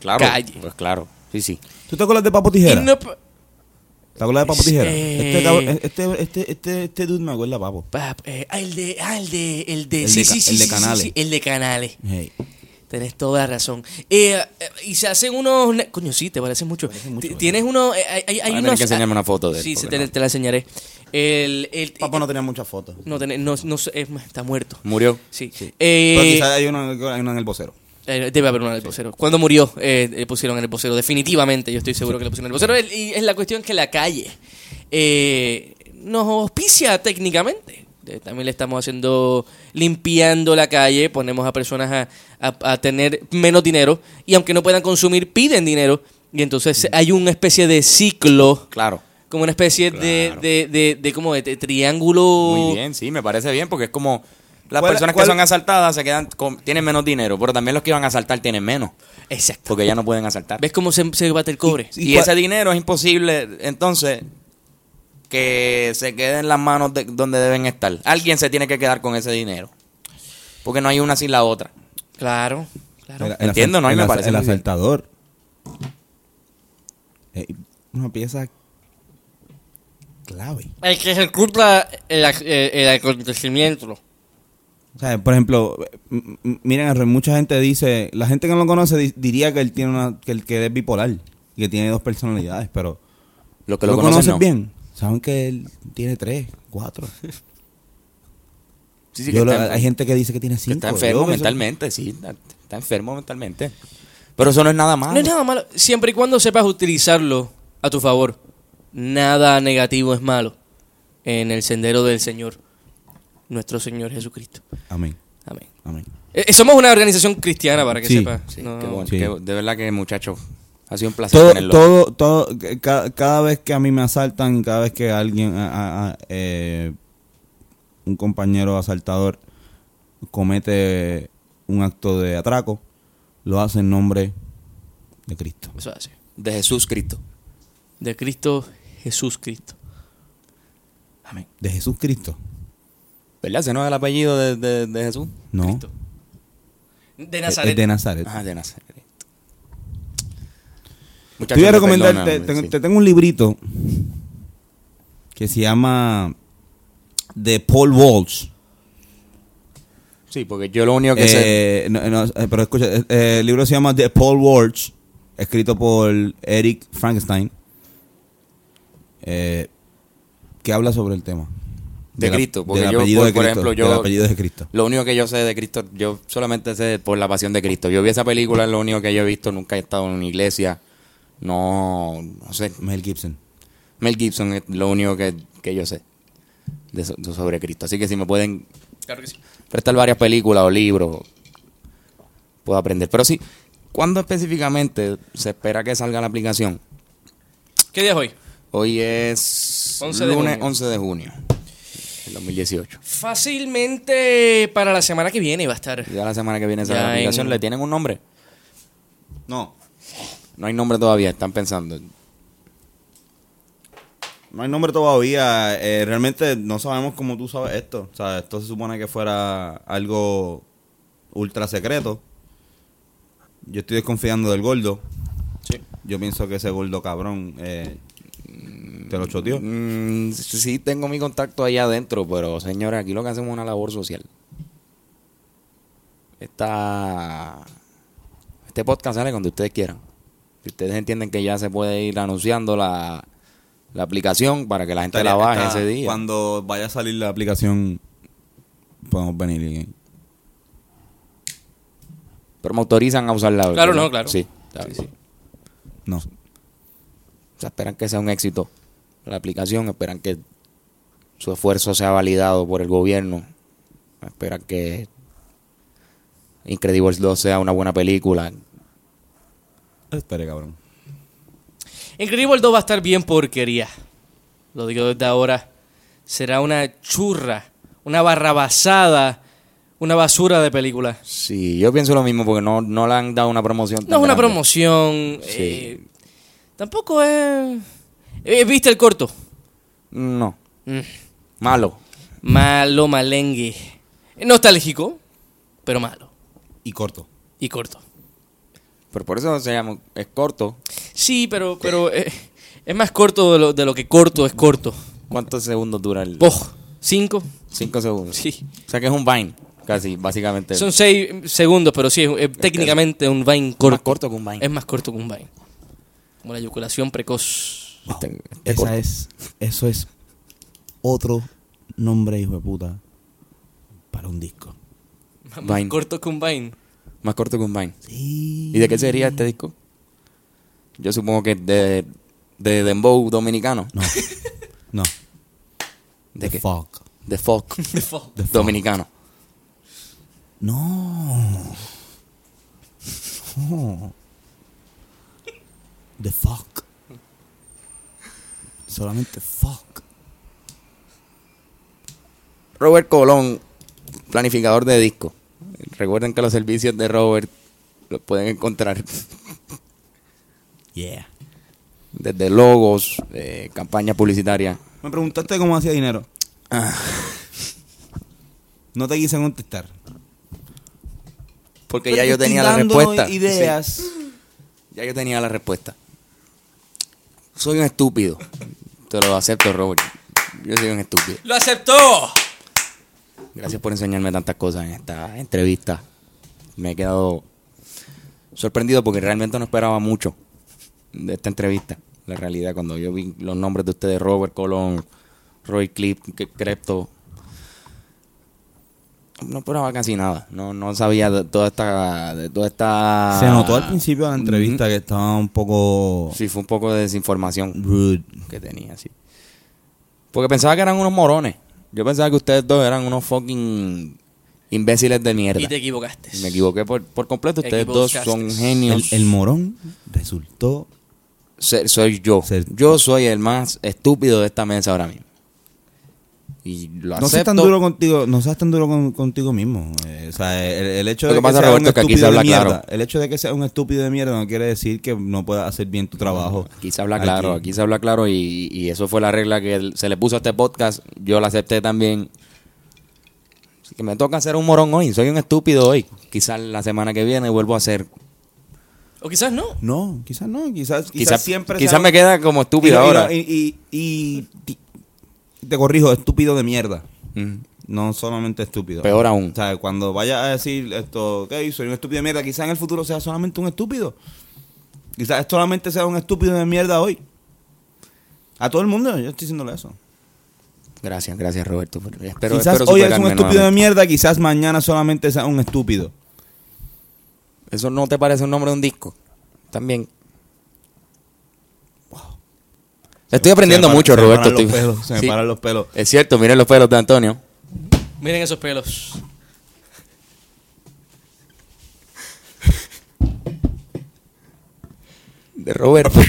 claro. Calle. Pues claro, sí, sí. ¿Tú te acuerdas de Papo Tijera? ¿Te acuerdas de Papo Tijera? Eh. Este, cabrón- este, este, este, este dude me acuerda, Papo. pa- eh, ah, el de, ah, el de, el de, El sí, de sí, ca- sí, el de sí, sí, Canales. sí, el de canales. Hey. Tenés toda la razón. Eh, eh, y se hacen unos... Coño, sí, te parece mucho. Parece mucho, T- ¿eh? Tienes uno... eh, hay, hay, unos... que enseñarme una foto de él, Sí, porque te, no. te la enseñaré. El... el Papo no tenía muchas fotos. no, tenés- no, no está muerto. Murió. Sí. Pero Eh, quizás hay uno, hay uno en el vocero. Eh, debe haber uno en el vocero. Cuando murió, eh, le pusieron en el vocero. Definitivamente, yo estoy seguro que le pusieron en el vocero. Y es la cuestión que la calle eh, nos auspicia técnicamente. Eh, También le estamos haciendo, limpiando la calle, ponemos a personas a, a- a tener menos dinero y aunque no puedan consumir, piden dinero. Y entonces hay una especie de ciclo, Claro. como una especie de, de, de, de como de, de triángulo. Muy bien, sí, me parece bien porque es como las ¿Cuál- personas que son asaltadas se quedan con- tienen menos dinero, pero también los que iban a asaltar tienen menos, Exacto. porque ya no pueden asaltar. ¿Ves cómo se, se bate el cobre? Y cuál- ese dinero es imposible, entonces, que se quede en las manos de donde deben estar. Alguien se tiene que quedar con ese dinero. Porque no hay una sin la otra. Claro, claro. El- el Entiendo, asal- ¿no? Y el me asa- parece El muy bien. asaltador. Eh, una pieza clave. El que ejecuta el, ac- el- el acontecimiento. O sea, por ejemplo, miren, mucha gente dice, la gente que no lo conoce di- diría que él tiene una, que, él, que es bipolar y que tiene dos personalidades, pero Lo que ¿lo, lo, conocen, conoces no. bien? Saben que él tiene tres, cuatro. [LAUGHS] Sí, sí, Yo que lo- está, enfer- hay gente que dice que tiene que cinco. está Yo enfermo que eso- mentalmente, sí. Está, está enfermo mentalmente. Pero eso no es nada malo. No es nada malo. Siempre y cuando sepas utilizarlo a tu favor. Nada negativo es malo en el sendero del Señor. Nuestro Señor Jesucristo. Amén, Amén. amén. Eh, eh, somos una organización cristiana, para que Sí. sepa. Sí, No- qué bueno, Sí. qué- de verdad que, muchacho, ha sido un placer Todo, tenerlo. todo, todo, ca- cada, vez que a mí me asaltan, cada vez que alguien, a- a- a- eh, un compañero asaltador comete un acto de atraco, lo hace en nombre de Cristo. Eso hace. De Jesús Cristo. De Cristo, Jesús Cristo. Amén. De Jesús Cristo. ¿Verdad? ¿Ese no es el apellido de, de- de Jesús? No. Cristo. De Nazaret. Es de Nazaret. Ah, de Nazaret. Te Muchachos, voy a me recomendar, te, te- sí. te tengo un librito que se llama de Paul Walsh. Sí, porque yo lo único que sé... Eh, no, no, eh, pero escucha, eh, eh, el libro se llama The Paul Walsh, escrito por Eric Frankenstein, eh, que habla sobre el tema. De la- Cristo, porque yo, apellido por, de ejemplo, yo... de Cristo. Lo único que yo sé de Cristo, yo solamente sé por la pasión de Cristo. Yo vi esa película, es lo único que yo he visto, nunca he estado en una iglesia. No, no sé. Mel Gibson. Mel Gibson es lo único que, que yo sé. de so- sobre Cristo. Así que si me pueden Claro que sí. prestar varias películas o libros, puedo aprender. Pero sí, ¿cuándo específicamente se espera que salga la aplicación? ¿Qué día es hoy? Hoy es 11 de lunes junio. 11 de junio 2018. Fácilmente para la semana que viene va a estar. Ya la semana que viene aplicación. en- ¿Le tienen un nombre? No, No hay nombre todavía, están pensando. no hay nombre todavía. eh, realmente no sabemos cómo tú sabes esto. O sea, esto se supone que fuera algo ultra secreto. Yo estoy desconfiando del gordo. Sí. Yo pienso que ese gordo cabrón eh, te lo choteó. Mm, sí, tengo mi contacto ahí adentro, pero señores, aquí lo que hacemos es una labor social. Esta, este podcast sale cuando ustedes quieran. Si ustedes entienden que ya se puede ir anunciando la, la aplicación para que la gente la baje Está- ese día. Cuando vaya a salir la aplicación, podemos venir. y- Pero me autorizan a usarla. Claro, ¿verdad? no, claro. Sí, claro, sí. No. O sea, esperan que sea un éxito la aplicación, esperan que su esfuerzo sea validado por el gobierno, esperan que Incredibles 2 sea una buena película. Espere, cabrón. Increíble 2 va a estar bien porquería. Lo digo desde ahora. Será una churra, una barrabasada, una basura de película. Sí, yo pienso lo mismo porque no, no le han dado una promoción. No es una grande. promoción. Sí. eh, tampoco es. Eh, ¿Viste el corto? No, Mm, malo. malo, malengue. Nostálgico, pero malo. Y corto. Y corto. Pero por eso se llama, es corto. Sí, pero, pero eh, es más corto de lo, de lo que corto es corto. ¿Cuántos segundos dura el? Poh, ¿Cinco? Cinco segundos. Sí. O sea que es un Vine, casi, básicamente. Son seis segundos, pero sí, es, es técnicamente un Vine más corto. corto que un Vine. Es más corto que un Vine. Como la eyaculación precoz. Este- este Esa corto. es, eso es otro nombre, hijo de puta, para un disco. Más Vine. corto que un Vine. Más corto que un Vine. Sí. ¿Y de qué sería este disco? Yo supongo que de, de Dembow dominicano. No. [LAUGHS] No. ¿De The qué? Fuck. De folk [LAUGHS] The fuck. dominicano. No. [LAUGHS] No. The fuck. Solamente fuck. Robert Colón, planificador de disco. Recuerden que los servicios de Robert los pueden encontrar [LAUGHS] Yeah. desde logos, eh, campañas publicitarias. Me preguntaste cómo hacía dinero. [LAUGHS] No te quise contestar. Porque Pero ya yo tenía la respuesta. Ideas. Sí, ya yo tenía la respuesta. Soy un estúpido. Te lo acepto, Robert. Yo soy un estúpido. ¡Lo aceptó! Gracias por enseñarme tantas cosas en esta entrevista. Me he quedado sorprendido porque realmente no esperaba mucho de esta entrevista. La realidad, cuando yo vi los nombres de ustedes, Robert Colón, Roy Clip, Crepto, no esperaba casi nada. No, no sabía de toda esta... De toda esta Se notó al principio de la entrevista que estaba un poco Sí, fue un poco de desinformación rude. que tenía, sí. Porque pensaba que eran unos morones. Yo pensaba que ustedes dos eran unos fucking imbéciles de mierda. Y te equivocaste. Me equivoqué por, por completo. Ustedes dos son genios. el morón resultó. Se- soy yo. Ser- Yo soy el más estúpido de esta mesa ahora mismo. Y lo No seas tan duro contigo, no seas tan duro con- contigo mismo. Eh, o sea, el, el hecho Lo de que pasa, seas Roberto, un que aquí estúpido se habla de mierda, claro. el hecho de que seas un estúpido de mierda no quiere decir que no puedas hacer bien tu trabajo. Aquí se habla claro, aquí se habla claro y, y eso fue la regla que se le puso a este podcast. Yo la acepté también. Así que me toca hacer un morón hoy. Soy un estúpido hoy. Quizás la semana que viene vuelvo a ser. O quizás no. No, quizás no, quizás, quizás, Quizás siempre quizás sea- me queda como estúpido y- ahora. Y, y- y- y- te corrijo, estúpido de mierda. Mm. No solamente estúpido. Peor aún. O sea, cuando vayas a decir esto, ok, soy un estúpido de mierda, quizás en el futuro sea solamente un estúpido. Quizás solamente sea un estúpido de mierda hoy. A todo el mundo, yo estoy diciéndole eso. Gracias, gracias Roberto. Espero, quizás espero hoy es un estúpido de mierda, quizás mañana solamente sea un estúpido. ¿Eso no te parece un nombre de un disco? También. Estoy aprendiendo mucho, Roberto. Se me paran los estoy- pelos, se me Sí. paran los pelos. Es cierto, miren los pelos de Antonio. Miren esos pelos. De Roberto.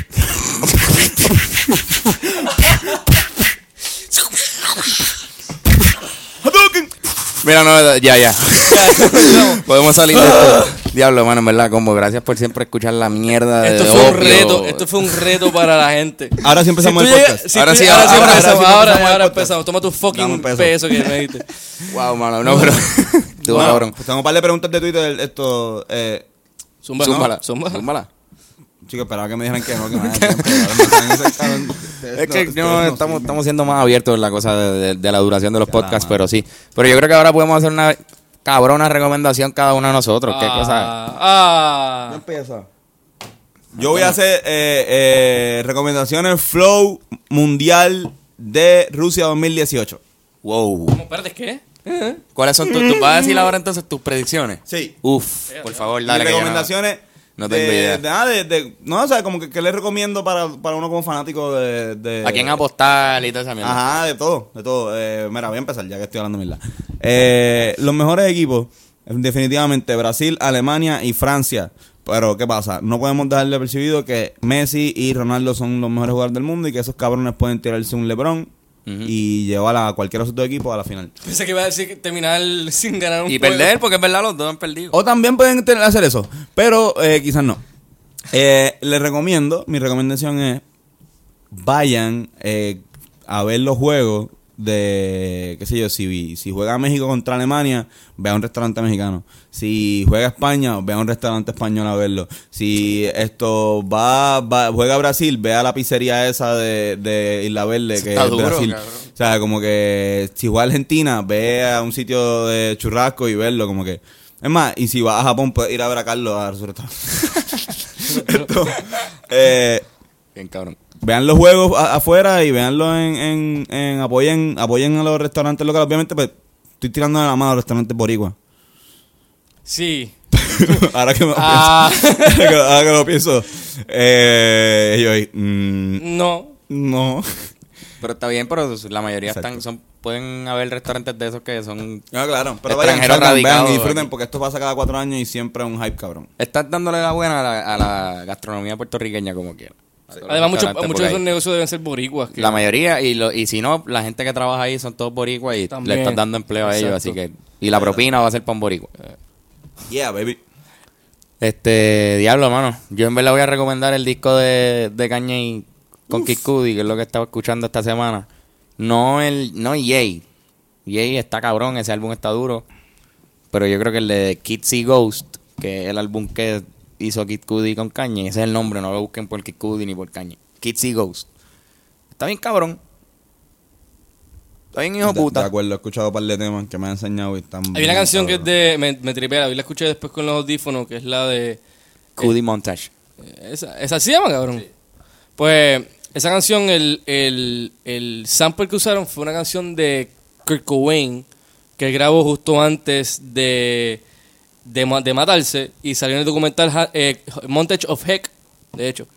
Mira, no, ya, ya. [LAUGHS] Podemos salir de esto. [LAUGHS] Diablo, mano, en verdad, como gracias por siempre escuchar la mierda de Esto fue un reto, esto fue un reto para la gente. [LAUGHS] Ahora sí empezamos Si el podcast. llegas- si Ahora sí, ahora- ahora, ahora sí empezamos, empezamos ahora, el ahora empezamos. Toma tu fucking peso. peso que me diste. Wow, [LAUGHS] mano, no, pero. Tú, Bueno, cabrón. pues tengo un par de preguntas de Twitter. Esto, eh, Zumba, Zúmbala, Zumba. zúmbala. chicos, esperaba que me dijeran que no, que no no. Ustedes Es que no- no, no estamos, estamos siendo más abiertos en la cosa de, de- de la duración de los podcasts, pero sí. Pero yo creo que ahora podemos hacer una cabrona recomendación cada uno de nosotros. ¿Qué cosa? Ah, ah. ¿Quién empieza? Yo voy a hacer eh, eh, recomendaciones Flow Mundial de Rusia 2018. Wow. ¿Cómo, espérate, ¿qué? ¿Eh? ¿Cuáles son tus? ¿Tú vas a decir ahora entonces tus predicciones? Sí. Uf, por favor, Mis dale. que yo no- tengo de, idea. De, ah, de- de- no, o sea, como que, que les recomiendo para, para uno como fanático de. de ¿A quién apostar y toda esa mierda? Ajá, de todo, de todo. Eh, mira, voy a empezar ya que estoy hablando mierda. Eh, los mejores equipos, definitivamente, Brasil, Alemania y Francia. Pero, ¿qué pasa? No podemos dejarle percibido que Messi y Ronaldo son los mejores jugadores del mundo y que esos cabrones pueden tirarse un LeBron Y llevar a cualquier otro equipo a la final. Pensé que iba a decir que terminar [LAUGHS] sin ganar un Y juego. perder, porque es verdad, los dos han perdido. O también pueden tener- hacer eso, pero eh, quizás no. Eh, les recomiendo, mi recomendación es, vayan eh, a ver los juegos de, qué sé yo, si, si juega México contra Alemania, ve a un restaurante mexicano. Si juega España, ve a un restaurante español a verlo. Si esto va, va juega Brasil, ve a la pizzería esa de, de Isla Verde, que Está es duro, Brasil. cabrón. O sea, como que si juega Argentina, ve a un sitio de churrasco y verlo, como que. Es más, y si vas a Japón, puedes ir a ver a Carlos a su restaurante. [LAUGHS] [LAUGHS] Esto, eh, Bien, cabrón. Vean los juegos a- afuera y veanlo en, en, en- apoyen, apoyen a los restaurantes locales. Obviamente, pues, estoy tirando de la mano a los restaurantes boricua. Sí. [LAUGHS] ahora que me lo Ah. pienso. ahora que lo pienso. Eh, yo ahí, mm, No. no. Pero está bien, pero la mayoría Exacto. están, son, pueden haber restaurantes de esos que son... No, claro. Pero vayan, Extranjeros salgan, vean radicados y disfruten porque esto pasa cada cuatro años y siempre es un hype, cabrón. Estás dándole la buena a la, a la gastronomía puertorriqueña como quiera. Además, muchos por de esos negocios deben ser boricuas. que- La mayoría, y, lo, y si no, la gente que trabaja ahí son todos boricuas y También. le estás dando empleo a ellos, Exacto. así que... Y la propina va a ser para un boricua. Yeah, baby. Este, diablo, mano. Yo en verdad voy a recomendar el disco de, de Kanye con Kid Cudi, que es lo que estaba escuchando esta semana. No el, no Yay. Yay está cabrón, ese álbum está duro. Pero yo creo que el de Kid See Ghost, que es el álbum que hizo Kid Cudi con Kanye, ese es el nombre, no lo busquen por Kid Cudi ni por Kanye. Kid See Ghost. Está bien cabrón. Está bien hijo De, de puta. acuerdo, he escuchado un par de temas que me han enseñado y están. Hay una canción que es de. Me, me tripea, hoy la escuché después con los audífonos, que es la de. Cudi Montage. Esa, esa se llama, cabrón. Pues esa canción, el, el, el sample que usaron fue una canción de Kurt Cobain que él grabó justo antes de, de, ma- de matarse y salió en el documental eh, Montage of Heck, de hecho.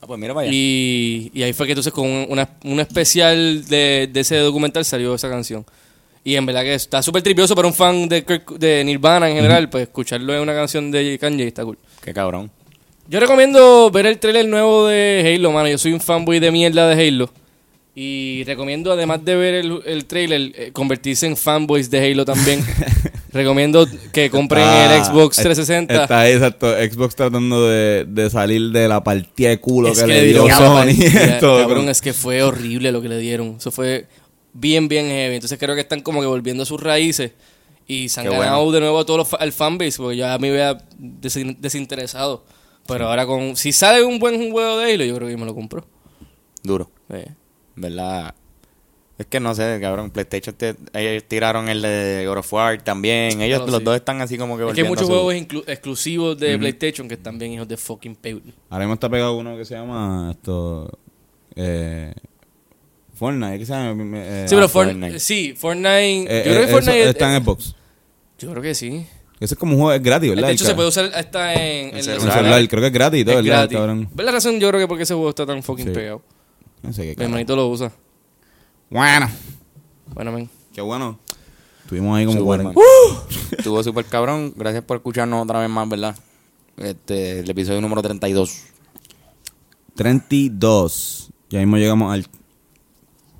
Ah, pues mira para allá. Y, y ahí fue que entonces con una, una especial de, de ese documental salió esa canción. Y en verdad que está súper tripioso para un fan de Nirvana en general, pues escucharlo en una canción de Kanye está cool. Qué cabrón. Yo recomiendo ver el trailer nuevo de Halo, mano. Yo soy un fanboy de mierda de Halo. Y recomiendo, además de ver el, el trailer, eh, convertirse en fanboys de Halo también. [LAUGHS] recomiendo que compren Está- el Xbox es- 360. Está exacto. Xbox tratando de, de salir de la partida de culo Es que, que le dio dieron- Sony. [LAUGHS] Ya, cabrón, es que fue horrible lo que le dieron. Eso fue bien, bien heavy. Entonces creo que están como que volviendo a sus raíces. Y se han Qué ganado bueno. de nuevo a todo los fanbase, porque ya me desin- desinteresado. Pero ahora con... Si sale un buen juego de Halo, yo creo que me lo compro. Duro. Eh. ¿Verdad? Es que no sé, cabrón. PlayStation, te- ellos tiraron el de God of War también. Ellos Claro, los sí. dos están así como que Es que hay muchos su- juegos inclu- exclusivos de PlayStation que están bien hijos de fucking pe- Ahora mismo está pegado uno que se llama esto. Eh, Fortnite, ¿qué se llama? Eh, Sí, pero Ah, Fortnite... Fortnite. Sí, Fortnite... eh, yo creo eh, que Fortnite... eso es- está en Xbox. Yo creo que sí. Ese es como un juego, es gratis, ¿verdad? De hecho, El se puede usar hasta en... En en En celular. celular, creo que es gratis y todo, Es ¿verdad? gratis. la razón? Yo creo que porque ese juego está tan fucking Sí. pegado. No sé qué Mi hermanito lo usa. Bueno, Bueno, men. qué bueno. Estuvimos ahí como Super, 40. man. [LAUGHS] Estuvo súper cabrón. Gracias por escucharnos otra vez más, ¿verdad? Este, el episodio número 32. 32. Ya mismo llegamos al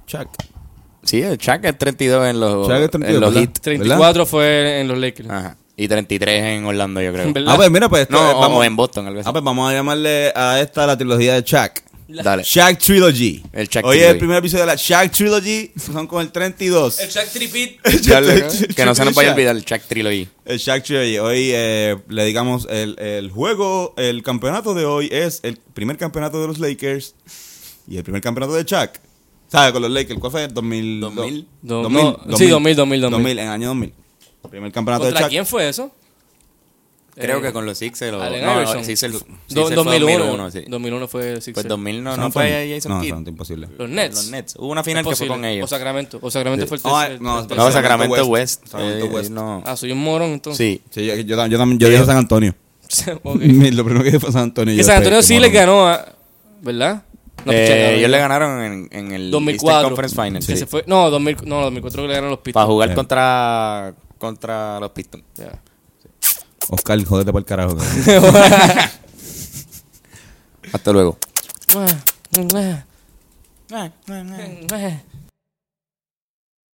Chuck. Sí, el Chuck es 32 en los, Chuck es 32, en los ¿verdad? hits. 34 fue en los Lakers. Ajá. Y 33 en Orlando, yo creo. [LAUGHS] ¿Verdad? Ah, pues mira, pues esto, No, eh, vamos, o en Boston, algo así. ah, pues vamos a llamarle a esta la trilogía de Chuck. Dale. Shaq Trilogy. El Shaq Hoy es el primer episodio de la Shaq Trilogy. Son con el 32. El Shaq Tripit. [LAUGHS] Dale, que no se nos vaya a Shaq. olvidar el Chuck Trilogy. El Shaq Trilogy. Hoy eh, le digamos el, el juego, el campeonato de hoy es el primer campeonato de los Lakers y el primer campeonato de Shaq. ¿Sabes? Con los Lakers. ¿Cuál fue? ¿El 2000? 2000. Do- no, sí, 2000, 2000, 2000. en el año 2000. Primer campeonato de ¿Contra Shaq. quién fue eso? Creo Eh, que con los Sixers. o- Allen no, Iverson. Sixers- Do- Sixers fue 2001. 2001, sí. 2001 fue Sixers. Pues 2000 no, no fue. Jason No, Kidd. Antonio, imposible. Los Nets. Los Nets. Hubo una final que fue con ellos. O Sacramento. O Sacramento fue el tercer. no, el tercer. No, Sacramento West. West. Sacramento Eh, West. no. Ah, soy un morón entonces. Sí. Sí, yo, yo, yo también yo dije San Antonio. [LAUGHS] [LAUGHS] Lo primero que dije fue San Antonio. Que San Antonio sí le no. ganó a. ¿Verdad? No, Eh, ellos le ganaron en, en el 2004. Eastern Conference Finals. Que sí. se fue, no, 2000, no, 2004 que le ganaron los Pistons. Para jugar contra, contra los Pistons. Ya. Oscar, jódete para el carajo. [LAUGHS] Hasta luego.